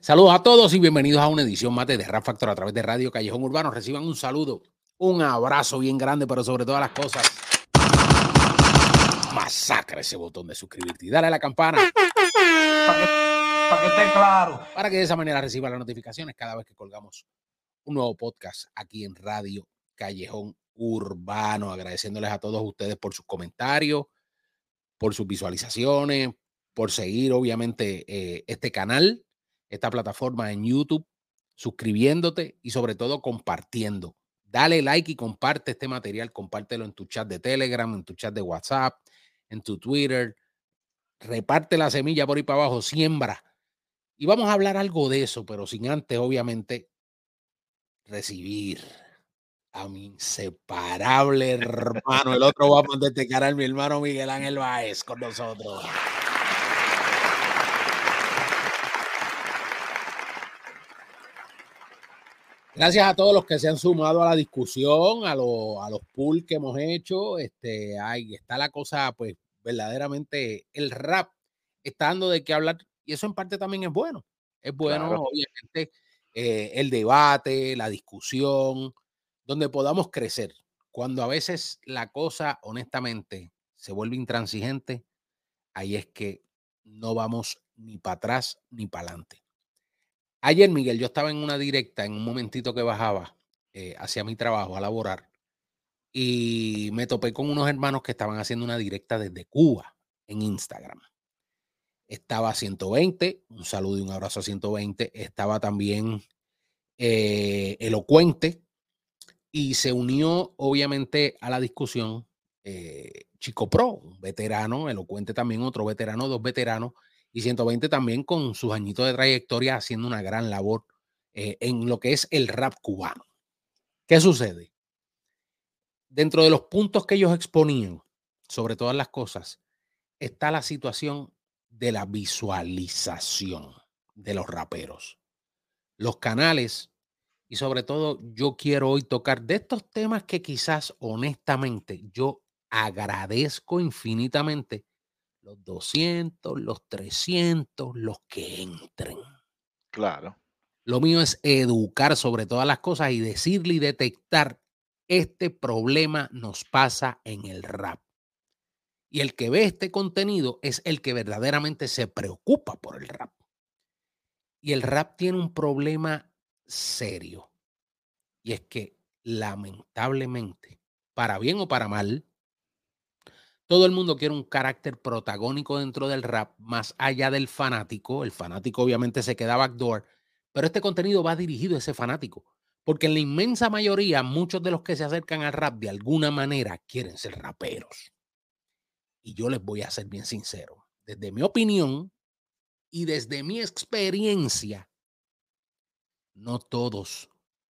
Saludos a todos y bienvenidos a una edición más de Rap Factor a través de Radio Callejón Urbano. Reciban un saludo, un abrazo bien grande, pero sobre todas las cosas, masacra ese botón de suscribirte y dale a la campana. Para que, esté claro. Para que de esa manera reciba las notificaciones cada vez que colgamos un nuevo podcast aquí en Radio Callejón Urbano. Agradeciéndoles a todos ustedes por sus comentarios, por sus visualizaciones, por seguir obviamente eh, este canal esta plataforma en YouTube, suscribiéndote y sobre todo compartiendo. Dale like y comparte este material, compártelo en tu chat de Telegram, en tu chat de WhatsApp, en tu Twitter. Reparte la semilla por ahí para abajo, siembra. Y vamos a hablar algo de eso, pero sin antes, obviamente, recibir a mi inseparable hermano. El otro va a poner este mi hermano Miguel Ángel con nosotros. Gracias a todos los que se han sumado a la discusión, a, a los pools que hemos hecho. Este, ahí está la cosa, pues verdaderamente el rap está dando de qué hablar y eso en parte también es bueno. Es bueno, obviamente, eh, el debate, la discusión, donde podamos crecer. Cuando a veces la cosa, honestamente, se vuelve intransigente, ahí es que no vamos ni para atrás ni para adelante. Ayer, Miguel, yo estaba en una directa en un momentito que bajaba eh, hacia mi trabajo a laborar y me topé con unos hermanos que estaban haciendo una directa desde Cuba en Instagram. Estaba 120, un saludo y un abrazo a 120. Estaba también eh, Elocuente y se unió obviamente a la discusión eh, Chico Pro, un veterano, Elocuente también, otro veterano, dos veteranos y 120 también con sus añitos de trayectoria haciendo una gran labor eh, en lo que es el rap cubano. ¿Qué sucede? Dentro de los puntos que ellos exponían, sobre todas las cosas, está la situación de la visualización de los raperos. Los canales y sobre todo yo quiero hoy tocar de estos temas que quizás honestamente yo agradezco infinitamente los 200, los 300, los que entren. Claro. Lo mío es educar sobre todas las cosas y decirle y detectar, este problema nos pasa en el rap. Y el que ve este contenido es el que verdaderamente se preocupa por el rap. Y el rap tiene un problema serio. Y es que lamentablemente, para bien o para mal, todo el mundo quiere un carácter protagónico dentro del rap, más allá del fanático. El fanático obviamente se queda backdoor, pero este contenido va dirigido a ese fanático. Porque en la inmensa mayoría, muchos de los que se acercan al rap de alguna manera quieren ser raperos. Y yo les voy a ser bien sincero. Desde mi opinión y desde mi experiencia, no todos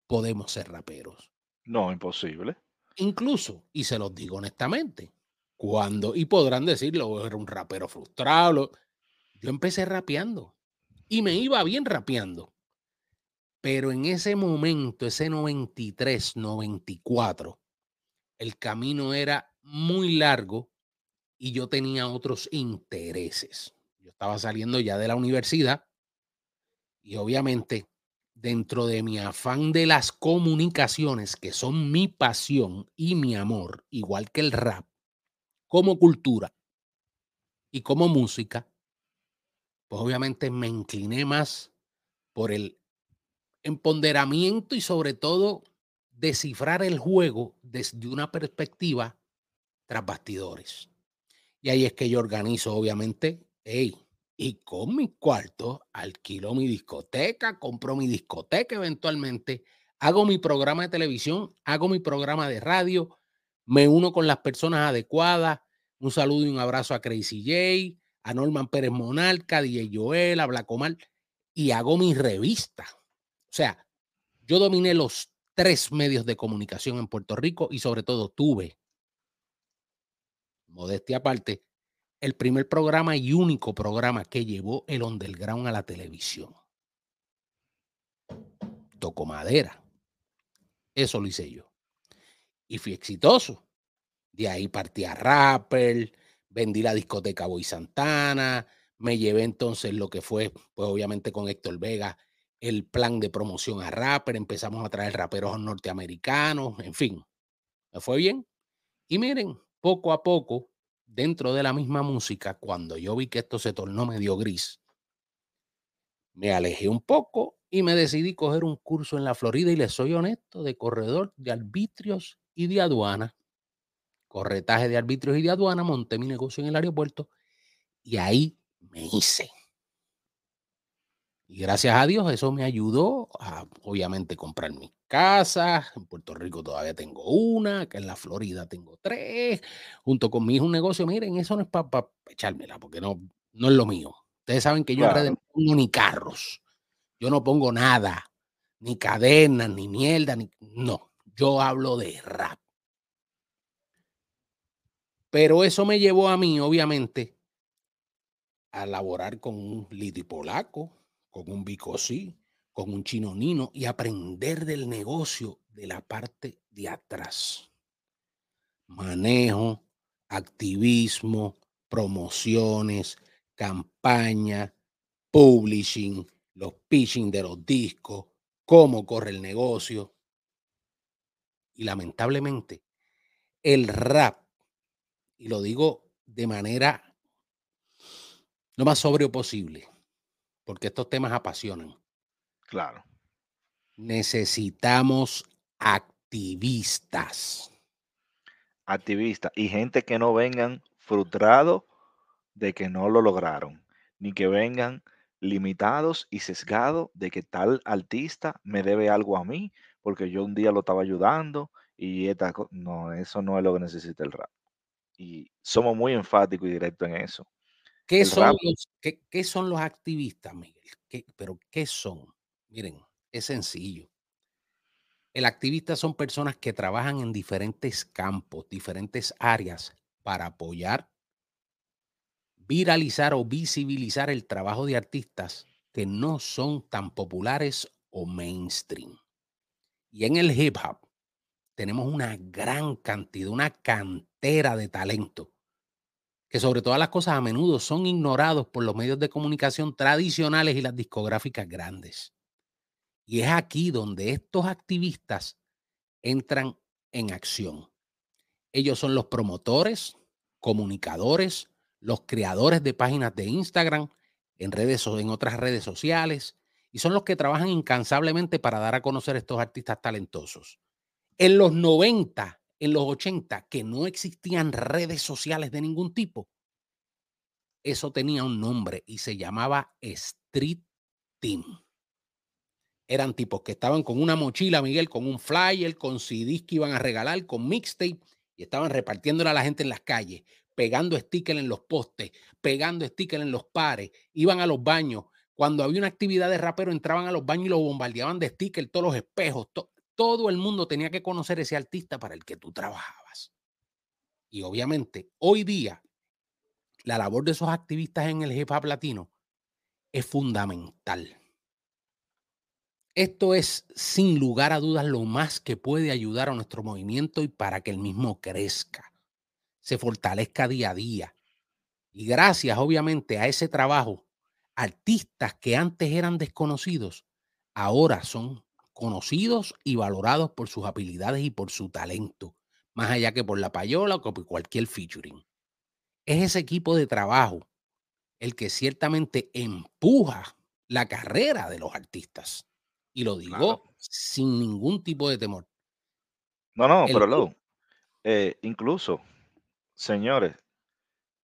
podemos ser raperos. No, imposible. Incluso, y se los digo honestamente, cuando, y podrán decirlo, era un rapero frustrado. Yo empecé rapeando y me iba bien rapeando. Pero en ese momento, ese 93, 94, el camino era muy largo y yo tenía otros intereses. Yo estaba saliendo ya de la universidad y obviamente dentro de mi afán de las comunicaciones, que son mi pasión y mi amor, igual que el rap, como cultura y como música, pues obviamente me incliné más por el empoderamiento y sobre todo descifrar el juego desde una perspectiva tras bastidores. Y ahí es que yo organizo, obviamente, hey, y con mi cuarto alquilo mi discoteca, compro mi discoteca eventualmente, hago mi programa de televisión, hago mi programa de radio, me uno con las personas adecuadas, un saludo y un abrazo a Crazy J, a Norman Pérez Monarca, DJ Joel, a Blacomar, y hago mi revista. O sea, yo dominé los tres medios de comunicación en Puerto Rico y sobre todo tuve, modestia aparte, el primer programa y único programa que llevó el underground a la televisión. Toco madera. Eso lo hice yo. Y fui exitoso. De ahí partí a Rapper, vendí la discoteca Boy Santana, Me llevé entonces lo que fue, pues obviamente con Héctor Vega, el plan de promoción a rapper, empezamos a traer raperos norteamericanos, en fin, me fue bien. Y miren, poco a poco, dentro de la misma música, cuando yo vi que esto se tornó medio gris, me alejé un poco y me decidí coger un curso en la Florida y les soy honesto, de corredor de arbitrios y de aduana. Corretaje de arbitrios y de aduana, monté mi negocio en el aeropuerto y ahí me hice. Y gracias a Dios eso me ayudó a, obviamente, comprar mi casa. En Puerto Rico todavía tengo una, que en la Florida tengo tres. Junto con mi hijo un negocio. Miren, eso no es para echármela, porque no, no es lo mío. Ustedes saben que yo no pongo ni carros. Yo no pongo nada, ni cadenas, ni mierda, ni. No, yo hablo de rap. Pero eso me llevó a mí, obviamente, a laborar con un liti polaco, con un bicosí, con un chino nino y aprender del negocio de la parte de atrás. Manejo, activismo, promociones, campaña, publishing, los pitching de los discos, cómo corre el negocio. Y lamentablemente, el rap, y lo digo de manera lo más sobrio posible, porque estos temas apasionan. Claro. Necesitamos activistas. Activistas y gente que no vengan frustrados de que no lo lograron, ni que vengan limitados y sesgados de que tal artista me debe algo a mí, porque yo un día lo estaba ayudando y esta no, eso no es lo que necesita el rap. Y somos muy enfáticos y directos en eso. ¿Qué, son los, qué, son los, activistas, Miguel? ¿Pero qué son? Miren, es sencillo. El activista son personas que trabajan en diferentes campos, diferentes áreas para apoyar viralizar o visibilizar el trabajo de artistas que no son tan populares o mainstream. Y en el hip hop tenemos una gran cantidad, una cantera de talento que sobre todas las cosas a menudo son ignorados por los medios de comunicación tradicionales y las discográficas grandes. Y es aquí donde estos activistas entran en acción. Ellos son los promotores, comunicadores, los creadores de páginas de Instagram, en redes en otras redes sociales, y son los que trabajan incansablemente para dar a conocer a estos artistas talentosos. En los 90, en los 80, que no existían redes sociales de ningún tipo, eso tenía un nombre y se llamaba Street Team. Eran tipos que estaban con una mochila, Miguel, con un flyer, con CDs que iban a regalar, con mixtape, y estaban repartiéndole a la gente en las calles pegando stickers en los postes, pegando stickers en los pares, iban a los baños. Cuando había una actividad de rapero, entraban a los baños y los bombardeaban de stickers, todos los espejos. todo el mundo tenía que conocer ese artista para el que tú trabajabas. Y obviamente, hoy día, la labor de esos activistas en el hip hop latino es fundamental. Esto es, sin lugar a dudas, lo más que puede ayudar a nuestro movimiento y para que el mismo crezca se fortalezca día a día. Y gracias, obviamente, a ese trabajo, artistas que antes eran desconocidos, ahora son conocidos y valorados por sus habilidades y por su talento, más allá que por la payola o por cualquier featuring. Es ese equipo de trabajo el que ciertamente empuja la carrera de los artistas. Y lo digo sin ningún tipo de temor. No, no, pero lo, eh, incluso Señores,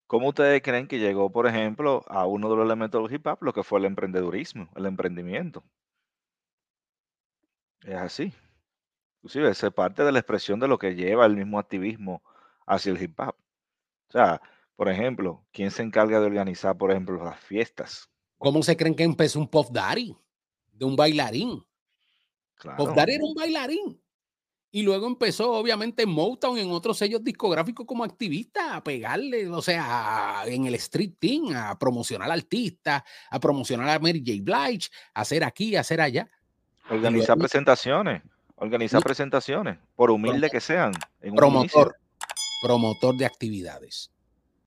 ¿cómo ustedes creen que llegó, por ejemplo, a uno de los elementos del hip hop, lo que fue el emprendedurismo, el emprendimiento? Es así. Inclusive, es parte de la expresión de lo que lleva el mismo activismo hacia el hip hop. O sea, por ejemplo, ¿quién se encarga de organizar, por ejemplo, las fiestas? ¿Cómo se creen que empezó un Pop Daddy? De un bailarín. Pop Daddy era un bailarín. Y luego empezó, obviamente, en Motown en otros sellos discográficos como activista a pegarle, o sea, en el street team, a promocionar artistas, a promocionar a Mary J. Blige, a hacer aquí, a hacer allá. Organizar presentaciones, organizar presentaciones, por humilde que sean. promotor, promotor de actividades.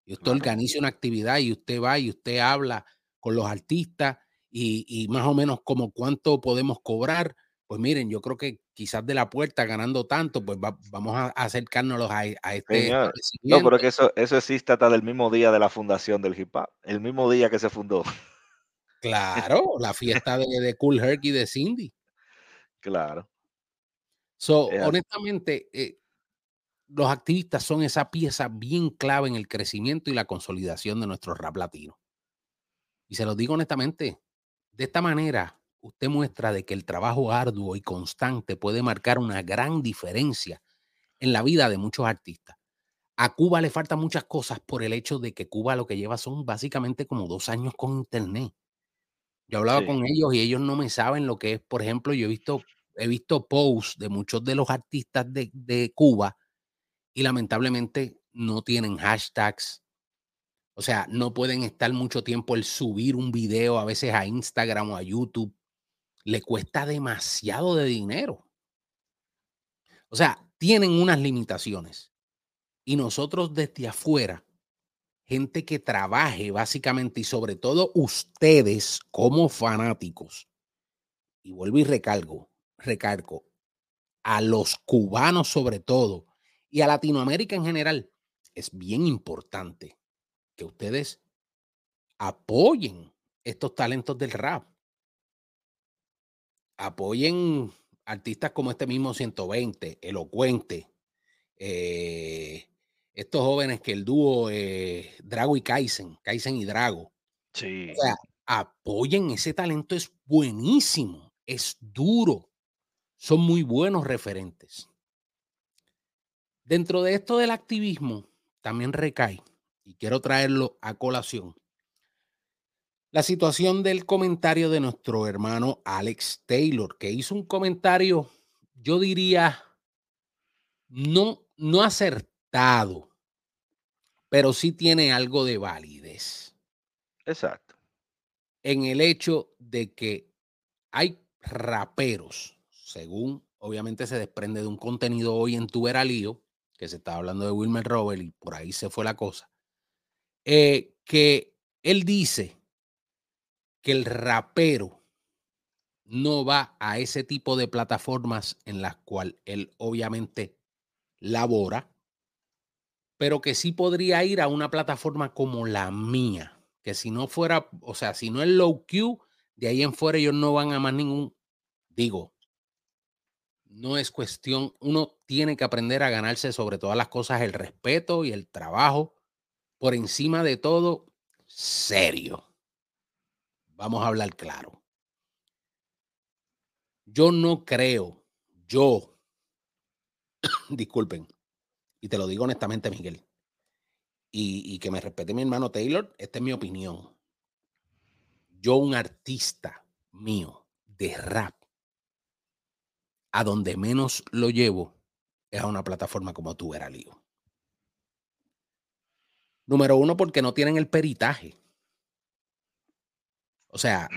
Y usted organiza una actividad y usted va y usted habla con los artistas y, más o menos como cuánto podemos cobrar. Pues miren, yo creo que quizás de la puerta ganando tanto, pues vamos a acercarnos a, a este No, pero que eso, eso existe hasta el mismo día de la fundación del hip hop, el mismo día que se fundó. Claro, la fiesta de, de Cool Herc y de Cindy. Claro. So, honestamente, eh, los activistas son esa pieza bien clave en el crecimiento y la consolidación de nuestro rap latino. Y se lo digo honestamente, de esta manera usted muestra de que el trabajo arduo y constante puede marcar una gran diferencia en la vida de muchos artistas. A Cuba le faltan muchas cosas por el hecho de que Cuba lo que lleva son básicamente como dos años con Internet. Yo hablaba con ellos y ellos no me saben lo que es, por ejemplo, yo he visto, he visto posts de muchos de los artistas de, de Cuba y lamentablemente no tienen hashtags. O sea, no pueden estar mucho tiempo el subir un video a veces a Instagram o a YouTube. Le cuesta demasiado de dinero. O sea, tienen unas limitaciones. Y nosotros desde afuera, gente que trabaje básicamente y sobre todo ustedes como fanáticos, y vuelvo y recargo, recargo, a los cubanos sobre todo, y a Latinoamérica en general, es bien importante que ustedes apoyen estos talentos del rap. Apoyen artistas como este mismo 120, Elocuente, eh, estos jóvenes que el dúo eh, Drago y Kaisen, Kaisen y Drago. Sí. O sea, apoyen ese talento, es buenísimo, es duro, son muy buenos referentes. Dentro de esto del activismo también recae, y quiero traerlo a colación, la situación del comentario de nuestro hermano Alex Taylor, que hizo un comentario, yo diría, no, no acertado, pero sí tiene algo de validez. Exacto. En el hecho de que hay raperos, según obviamente se desprende de un contenido hoy en tu Lío, que se estaba hablando de Wilmer Robert y por ahí se fue la cosa, eh, que él dice que el rapero no va a ese tipo de plataformas en las cuales él obviamente labora, pero que sí podría ir a una plataforma como la mía, que si no fuera, o sea, si no es low Q, de ahí en fuera ellos no van a más ningún, digo, no es cuestión, uno tiene que aprender a ganarse sobre todas las cosas el respeto y el trabajo, por encima de todo, serio. Vamos a hablar claro. Yo no creo, yo, disculpen, y te lo digo honestamente, Miguel, y, que me respete mi hermano Taylor, esta es mi opinión. Yo, un artista mío de rap, a donde menos lo llevo es a una plataforma como tú, Lío. Número uno, porque no tienen el peritaje. O sea,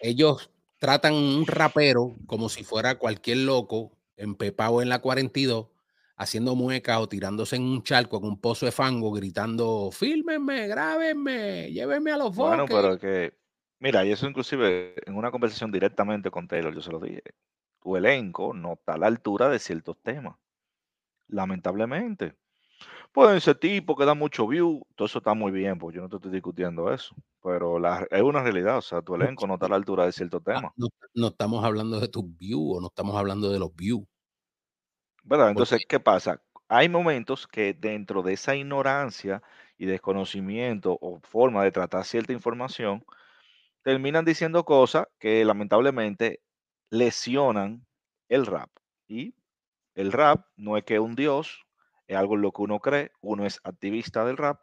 ellos tratan un rapero como si fuera cualquier loco empepado en la 42, haciendo muecas o tirándose en un charco en un pozo de fango, gritando, fílmenme, grábenme, llévenme a los Bueno, pero que, mira, y eso inclusive en una conversación directamente con Taylor, yo se lo dije tu elenco no está a la altura de ciertos temas. Lamentablemente. Pueden ser tipos que dan mucho view, todo eso está muy bien, pues yo no te estoy discutiendo eso. Pero la, es una realidad, o sea, tu elenco no está a la altura de ciertos ah, temas. No, estamos hablando de tus views o no estamos hablando de los views. ¿Verdad? Entonces, ¿qué pasa? Hay momentos que dentro de esa ignorancia y desconocimiento o forma de tratar cierta información, terminan diciendo cosas que lamentablemente lesionan el rap. Y el rap no es que un dios, es algo en lo que uno cree, uno es activista del rap.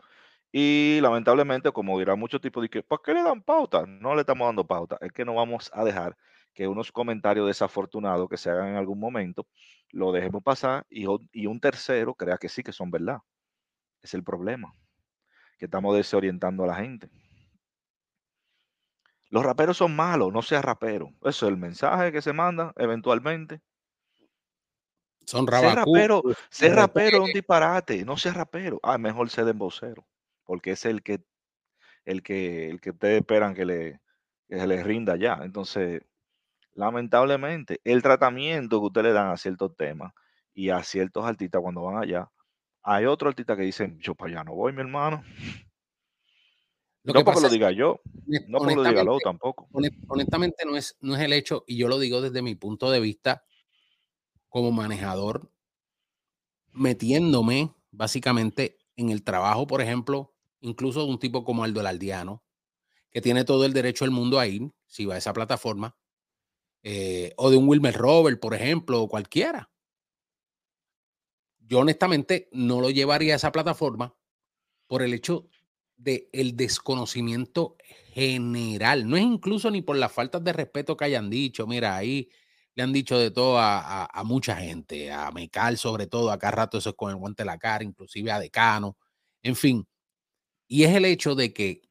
Y lamentablemente, como dirá mucho tipo de que, ¿para qué le dan pauta? No le estamos dando pauta. Es que no vamos a dejar que unos comentarios desafortunados que se hagan en algún momento lo dejemos pasar y, y un tercero crea que sí, que son verdad. Es el problema, que estamos desorientando a la gente. Los raperos son malos, no seas rapero. Eso es el mensaje que se manda eventualmente. Son ser rapero, ser rapero es un disparate, no seas rapero. Ah, mejor ser embocero. porque es el que, el que, el que ustedes esperan que, le, que se les rinda ya. Entonces, lamentablemente, el tratamiento que ustedes le dan a ciertos temas y a ciertos artistas cuando van allá, hay otros artistas que dicen, yo para allá no voy, mi hermano. Lo no que porque lo diga yo, no porque lo diga honestamente, tampoco. honest- honestamente no es, no es el hecho, y yo lo digo desde mi punto de vista como manejador, metiéndome básicamente en el trabajo, por ejemplo, incluso de un tipo como Aldo el Aldiano, que tiene todo el derecho del mundo a ir, si va a esa plataforma, eh, o de un Wilmer Robert, por ejemplo, o cualquiera. Yo honestamente no lo llevaría a esa plataforma por el hecho de el desconocimiento general. No es incluso ni por las faltas de respeto que hayan dicho. Mira, ahí le han dicho de todo a mucha gente, a Mecal sobre todo, acá rato eso es con el guante de la cara, inclusive a Decano, en fin. Y es el hecho de que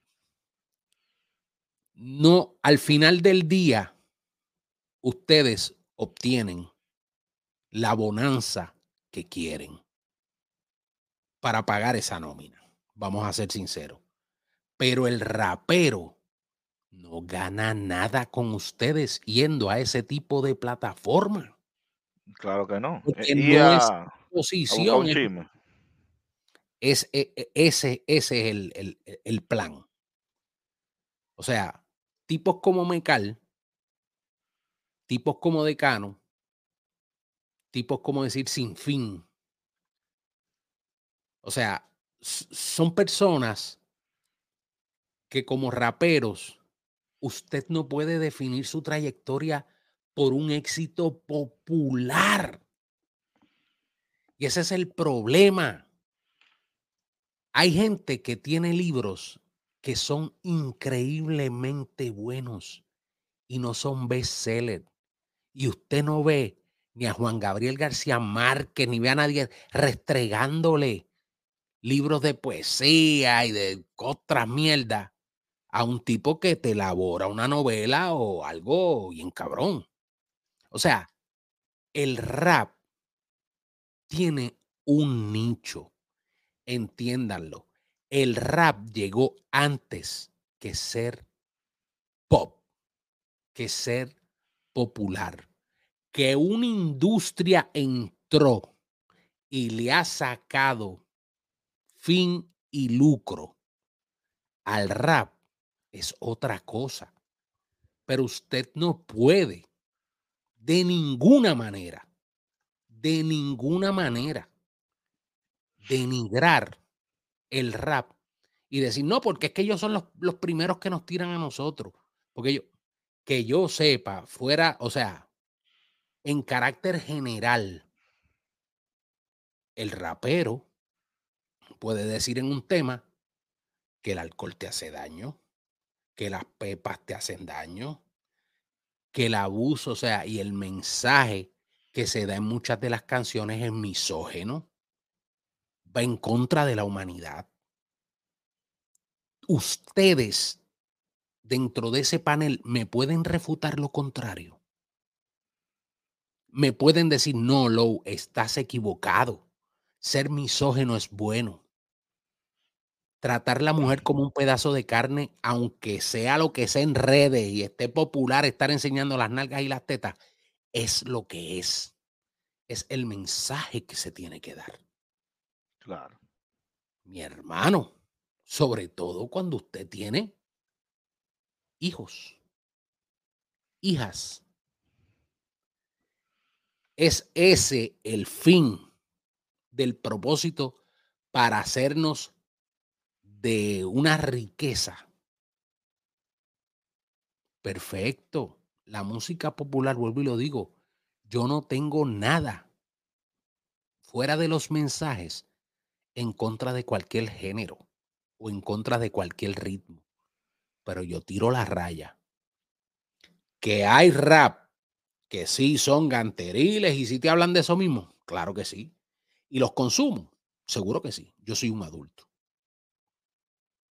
no, al final del día, ustedes obtienen la bonanza que quieren para pagar esa nómina. Vamos a ser sinceros. Pero el rapero no gana nada con ustedes yendo a ese tipo de plataforma. Claro que no. Porque Eh, no y es a, Posición es, es- e- e- ese, ese es el, el- el plan. O sea, tipos como Mecal, tipos como Decano, tipos como decir sin fin. O sea, son personas que como raperos, usted no puede definir su trayectoria por un éxito popular. Y ese es el problema. Hay gente que tiene libros que son increíblemente buenos y no son bestseller. Y usted no ve ni a Juan Gabriel García Márquez, ni ve a nadie restregándole libros de poesía y de otras mierdas a un tipo que te elabora una novela o algo bien cabrón. O sea, el rap tiene un nicho. Entiéndanlo. El rap llegó antes que ser pop, que ser popular. Que una industria entró y le ha sacado fin y lucro al rap es otra cosa. Pero usted no puede de ninguna manera, de ninguna manera, denigrar el rap y decir, no, porque es que ellos son los, los primeros que nos tiran a nosotros. Porque yo, que yo sepa, fuera, o sea, en carácter general, el rapero puede decir en un tema que el alcohol te hace daño, que las pepas te hacen daño, que el abuso, o sea, y el mensaje que se da en muchas de las canciones es misógeno, va en contra de la humanidad. Ustedes, dentro de ese panel, me pueden refutar lo contrario. Me pueden decir, no, Low, estás equivocado. Ser misógeno es bueno. Tratar la mujer como un pedazo de carne, aunque sea lo que sea en redes y esté popular estar enseñando las nalgas y las tetas, es lo que es. Es el mensaje que se tiene que dar. Claro. Mi hermano, sobre todo cuando usted tiene hijos, hijas. Es ese el fin del propósito para hacernos de una riqueza. Perfecto. La música popular, vuelvo y lo digo, yo no tengo nada fuera de los mensajes en contra de cualquier género o en contra de cualquier ritmo. Pero yo tiro la raya. Que hay rap que sí son ganteriles y si te hablan de eso mismo, claro que sí. Y los consumo, seguro que sí. Yo soy un adulto.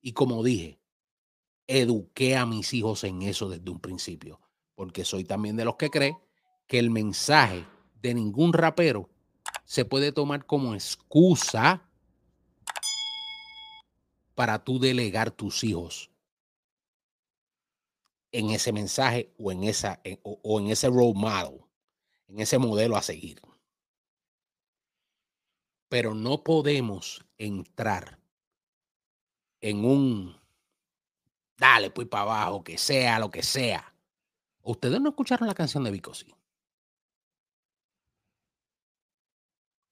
Y como dije, eduqué a mis hijos en eso desde un principio, porque soy también de los que cree que el mensaje de ningún rapero se puede tomar como excusa para tú delegar tus hijos en ese mensaje o en, esa, o, o en ese role model, en ese modelo a seguir. Pero no podemos entrar en un dale pues para abajo, que sea lo que sea. Ustedes no escucharon la canción de Vico sí.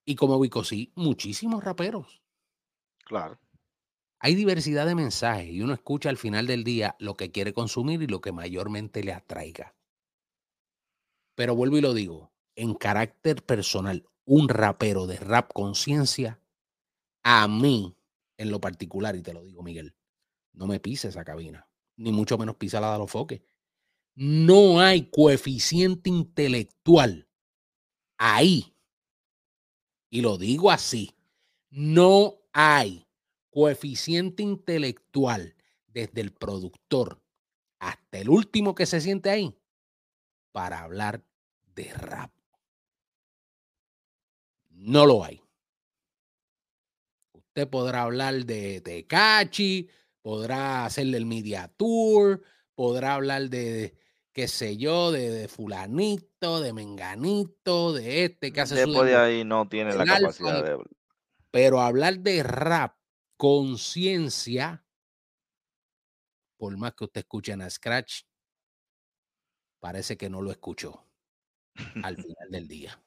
Y como Vico sí, muchísimos raperos. Claro. Hay diversidad de mensajes y uno escucha al final del día lo que quiere consumir y lo que mayormente le atraiga. Pero vuelvo y lo digo, en carácter personal, un rapero de rap conciencia, a mí, en lo particular, y te lo digo, Miguel, no me pise esa cabina, ni mucho menos pisa la de los foques. No hay coeficiente intelectual ahí. Y lo digo así, no hay coeficiente intelectual desde el productor hasta el último que se siente ahí para hablar de rap. No lo hay. Usted podrá hablar de Tecachi, podrá hacerle el media tour, podrá hablar de, qué sé yo, de, fulanito, de menganito, de este que hace Después de ahí no tiene la capacidad de... Pero hablar de rap, conciencia, por más que usted escuche en Scratch, parece que no lo escuchó al final del día.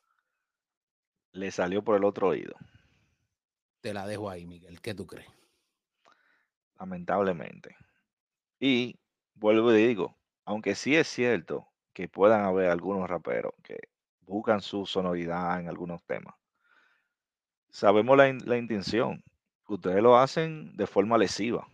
Le salió por el otro oído. Te la dejo ahí, Miguel. ¿Qué tú crees? Lamentablemente. Y vuelvo y digo, aunque sí es cierto que puedan haber algunos raperos que buscan su sonoridad en algunos temas, sabemos la, la intención. Ustedes lo hacen de forma lesiva,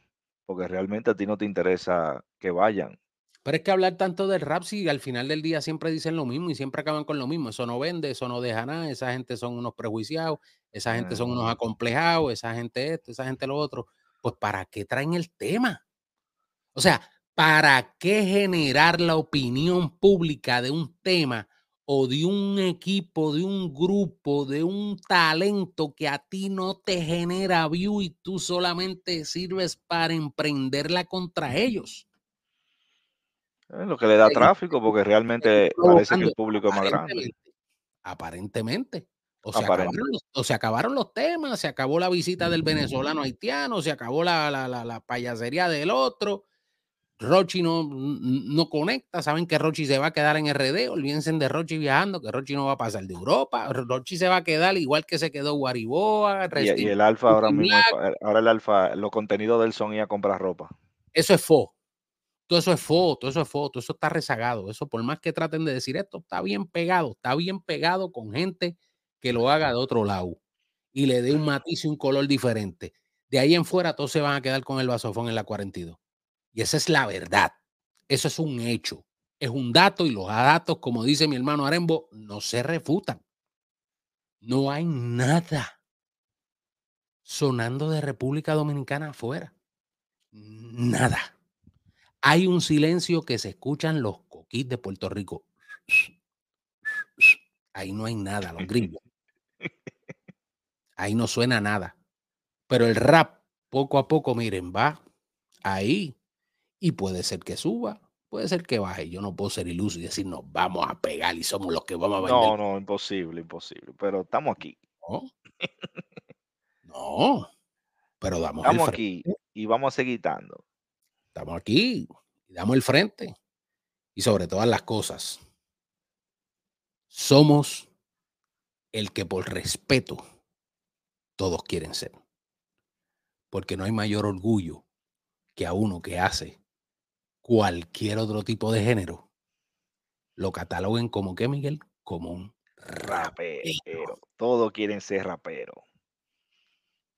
porque realmente a ti no te interesa que vayan pero es que hablar tanto del rap, si al final del día siempre dicen lo mismo y siempre acaban con lo mismo. Eso no vende, eso no deja nada. Esa gente son unos prejuiciados, esa gente son unos acomplejados, esa gente esto, esa gente lo otro. Pues ¿para qué traen el tema? O sea, ¿para qué generar la opinión pública de un tema o de un equipo, de un grupo, de un talento que a ti no te genera view y tú solamente sirves para emprenderla contra ellos? Es lo que le da tráfico, porque realmente parece que el público es más grande. Aparentemente. O se, acabaron los, o se, acabaron los, temas, se acabó la visita del venezolano haitiano, se acabó la, la, la, payasería del otro. Rochi no, no conecta, saben que Rochi se va a quedar en RD, olvídense de Rochi viajando, que Rochi no va a pasar de Europa, Rochi se va a quedar igual que se quedó Guariboa. Y, y, el Alfa ahora mismo, ahora el Alfa, los contenidos del son y a comprar ropa. Eso es fo, todo eso es foto, eso es foto, eso está rezagado. Eso, por más que traten de decir esto, está bien pegado, está bien pegado con gente que lo haga de otro lado y le dé un matiz y un color diferente. De ahí en fuera, todos se van a quedar con el vasofón en la 42. Y esa es la verdad. Eso es un hecho. Es un dato y los datos, como dice mi hermano Arembo, no se refutan. No hay nada sonando de República Dominicana afuera. Nada hay un silencio que se escuchan los coquís de Puerto Rico. Ahí no hay nada, los gringos. Ahí no suena nada. Pero el rap, poco a poco, miren, va ahí. Y puede ser que suba, puede ser que baje. Yo no puedo ser iluso y decir, nos vamos a pegar y somos los que vamos a vender. No, no, imposible, imposible. Pero estamos aquí. No. no. Pero damos Estamos aquí y vamos a seguir dando estamos aquí y damos el frente. Y sobre todas las cosas, somos el que por respeto todos quieren ser. Porque no hay mayor orgullo que a uno que hace cualquier otro tipo de género, lo cataloguen como que, Miguel, como un rapero. Todos quieren ser rapero.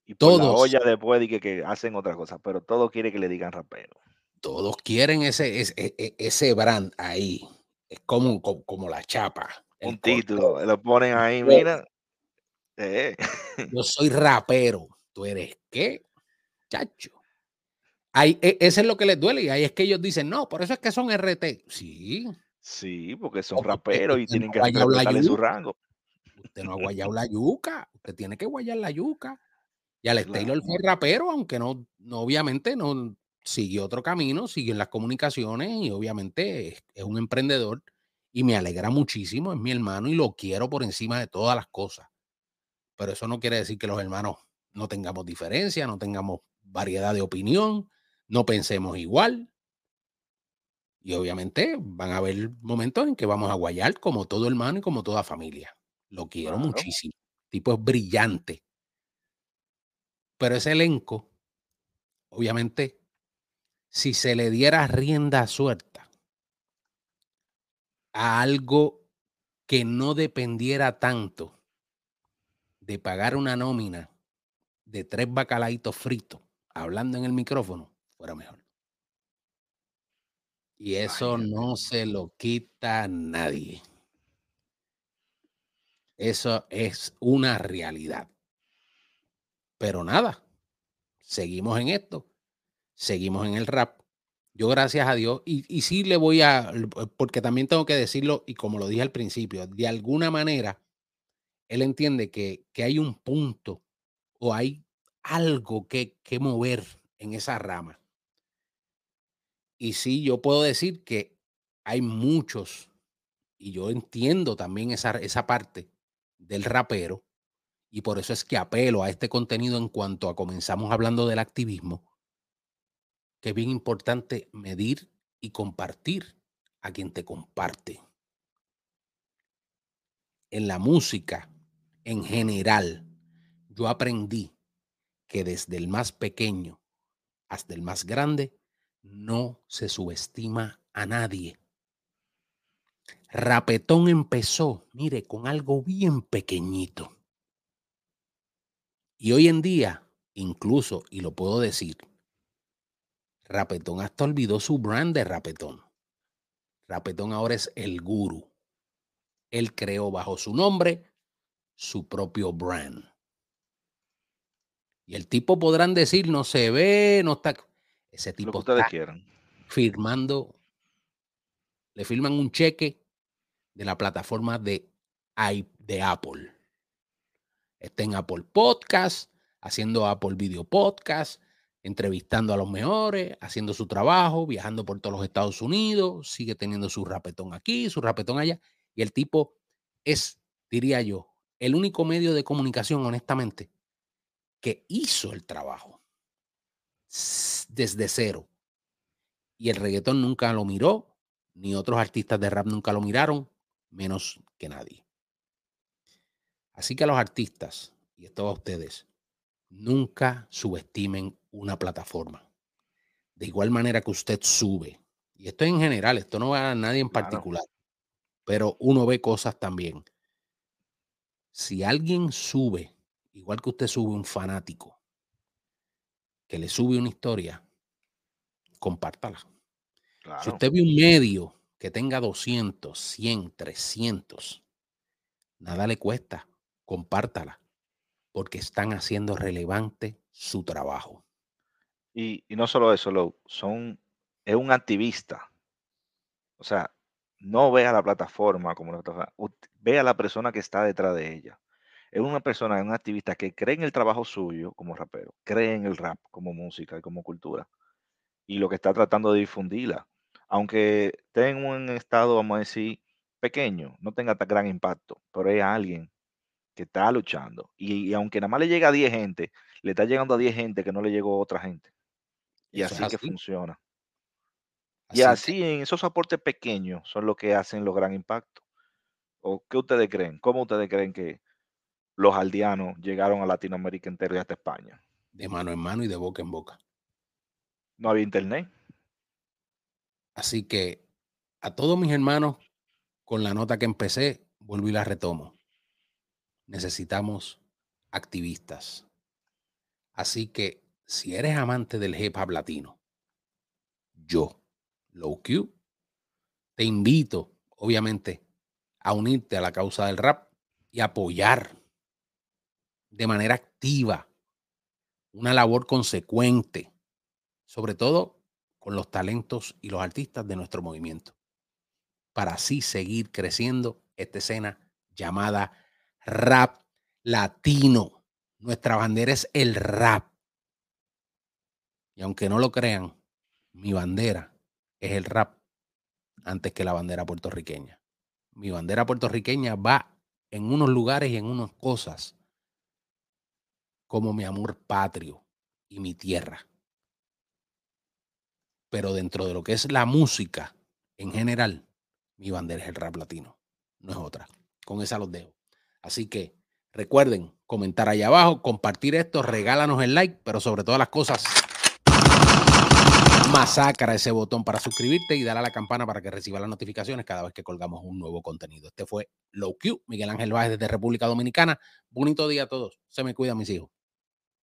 Y por todos. la olla después de que, que, hacen otra cosa, pero todos quieren que le digan rapero todos quieren ese, ese, e, ese brand ahí. Es como, como, la chapa. Un título, lo ponen ahí, mira. Eh. Yo soy rapero. ¿Tú eres qué? Chacho. Ahí, e, ese es lo que les duele. Y ahí es que ellos dicen, no, por eso es que son RT. Sí. Sí, porque son raperos y tienen que respetarle su rango. Usted no ha guayado la yuca. Usted tiene que guayar la yuca. Y Alex Taylor fue rapero, aunque no, no, obviamente no siguió otro camino, siguió en las comunicaciones y obviamente es, es, un emprendedor y me alegra muchísimo, es mi hermano y lo quiero por encima de todas las cosas. Pero eso no quiere decir que los hermanos no tengamos diferencia, no tengamos variedad de opinión, no pensemos igual. Y obviamente van a haber momentos en que vamos a guayar como todo hermano y como toda familia. Lo quiero Claro. muchísimo. El tipo es brillante. Pero ese elenco, obviamente, si se le diera rienda suelta a algo que no dependiera tanto de pagar una nómina de tres bacalaitos fritos hablando en el micrófono, fuera mejor. Y eso no se lo quita nadie. Eso es una realidad. Pero nada, seguimos en esto, seguimos en el rap. Yo gracias a Dios, y, y sí le voy a, porque también tengo que decirlo, y como lo dije al principio, de alguna manera, él entiende que, que hay un punto o hay algo que, que mover en esa rama. Y sí, yo puedo decir que hay muchos, y yo entiendo también esa, esa parte del rapero, y por eso es que apelo a este contenido en cuanto a comenzamos hablando del activismo, que es bien importante medir y compartir a quien te comparte. En la música, en general, yo aprendí que desde el más pequeño hasta el más grande, no se subestima a nadie. Rapetón empezó, mire, con algo bien pequeñito. Y hoy en día, incluso, y lo puedo decir, Rapetón hasta olvidó su brand de Rapetón. Rapetón ahora es el guru. Él creó bajo su nombre su propio brand. Y el tipo podrán decir, no se ve, no está. Ese Lo que tipo ustedes está quieran. firmando, le firman un cheque de la plataforma de, de Apple. Está en Apple Podcast, haciendo Apple Video Podcast, entrevistando a los mejores, haciendo su trabajo, viajando por todos los Estados Unidos, sigue teniendo su rapetón aquí, su rapetón allá. Y el tipo es, diría yo, el único medio de comunicación, honestamente, que hizo el trabajo desde cero. Y el reggaetón nunca lo miró, ni otros artistas de rap nunca lo miraron, menos que nadie. Así que a los artistas, y esto a ustedes, nunca subestimen una plataforma. De igual manera que usted sube, y esto en general, esto no va a nadie en Claro. particular, pero uno ve cosas también. Si alguien sube, igual que usted sube un fanático, que le sube una historia, compártala. Si usted ve un medio que tenga 200, 100, 300, nada le cuesta, compártala, porque están haciendo relevante su trabajo. Y, y no solo eso, son, es un activista. O sea, no ve a la plataforma como una plataforma, ut- ve a la persona que está detrás de ella. Es una persona, es un activista que cree en el trabajo suyo como rapero, cree en el rap como música y como cultura, y lo que está tratando de difundirla. Aunque esté en un estado, vamos a decir, pequeño, no tenga tan gran impacto, pero es alguien que está luchando. Y, y aunque nada más le llega a 10 gente, le está llegando a 10 gente que no le llegó a otra gente. Y así que funciona. Así Y así en esos aportes pequeños son los que hacen los gran impactos. ¿O qué ustedes creen? ¿Cómo ustedes creen que los aldeanos llegaron a Latinoamérica entera y hasta España? de mano en mano y de boca en boca. No había internet. Así que a todos mis hermanos, con la nota que empecé, vuelvo y la retomo. Necesitamos activistas. Así que si eres amante del hip hop latino, yo, Low Q, te invito, obviamente, a unirte a la causa del rap y apoyar de manera activa una labor consecuente, sobre todo con los talentos y los artistas de nuestro movimiento, para así seguir creciendo esta escena llamada rap latino. Nuestra bandera es el rap. Y aunque no lo crean, mi bandera es el rap antes que la bandera puertorriqueña. Mi bandera puertorriqueña va en unos lugares y en unas cosas como mi amor patrio y mi tierra. Pero dentro de lo que es la música en general, mi bandera es el rap latino, no es otra. Con esa los dejo. Así que recuerden comentar ahí abajo, compartir esto, regálanos el like, pero sobre todas las cosas, masacra ese botón para suscribirte y dale a la campana para que reciba las notificaciones cada vez que colgamos un nuevo contenido. Este fue Low Q, Miguel Ángel Báez desde República Dominicana. Bonito día a todos. Se me cuidan mis hijos.